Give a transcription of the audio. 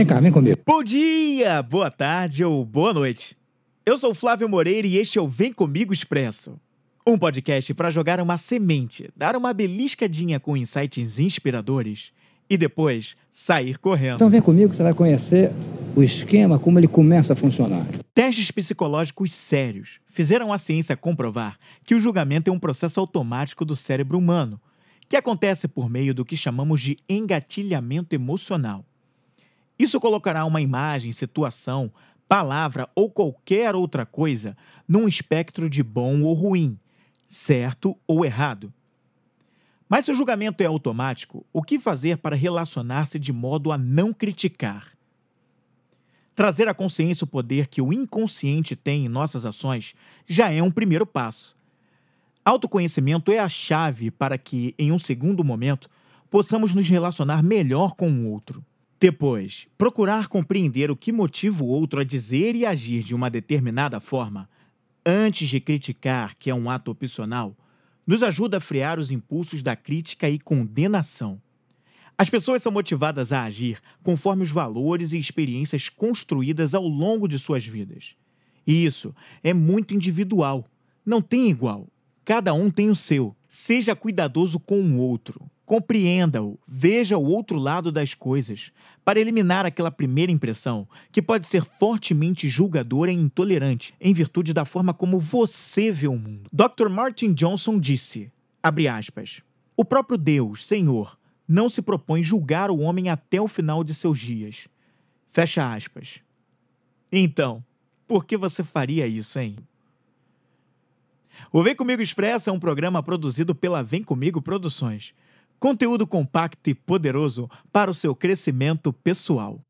Vem cá, vem comigo. Bom dia, boa tarde ou boa noite. Eu sou Flávio Moreira e este é o Vem Comigo Expresso. Um podcast para jogar uma semente, dar uma beliscadinha com insights inspiradores e depois sair correndo. Então vem comigo que você vai conhecer o esquema, como ele começa a funcionar. Testes psicológicos sérios fizeram a ciência comprovar que o julgamento é um processo automático do cérebro humano, que acontece por meio do que chamamos de engatilhamento emocional. Isso colocará uma imagem, situação, palavra ou qualquer outra coisa num espectro de bom ou ruim, certo ou errado. Mas se o julgamento é automático, o que fazer para relacionar-se de modo a não criticar? Trazer à consciência o poder que o inconsciente tem em nossas ações já é um primeiro passo. Autoconhecimento é a chave para que, em um segundo momento, possamos nos relacionar melhor com o outro. Depois, procurar compreender o que motiva o outro a dizer e agir de uma determinada forma, antes de criticar, que é um ato opcional, nos ajuda a frear os impulsos da crítica e condenação. As pessoas são motivadas a agir conforme os valores e experiências construídas ao longo de suas vidas. E isso é muito individual, não tem igual. Cada um tem o seu. Seja cuidadoso com o outro. Compreenda-o, veja o outro lado das coisas, para eliminar aquela primeira impressão, que pode ser fortemente julgadora e intolerante, em virtude da forma como você vê o mundo. Dr. Martin Johnson disse, aspas, o próprio Deus, Senhor, não se propõe julgar o homem até o final de seus dias. Fecha aspas. Então, por que você faria isso, hein? O Vem Comigo Expresso é um programa produzido pela Vem Comigo Produções. Conteúdo compacto e poderoso para o seu crescimento pessoal.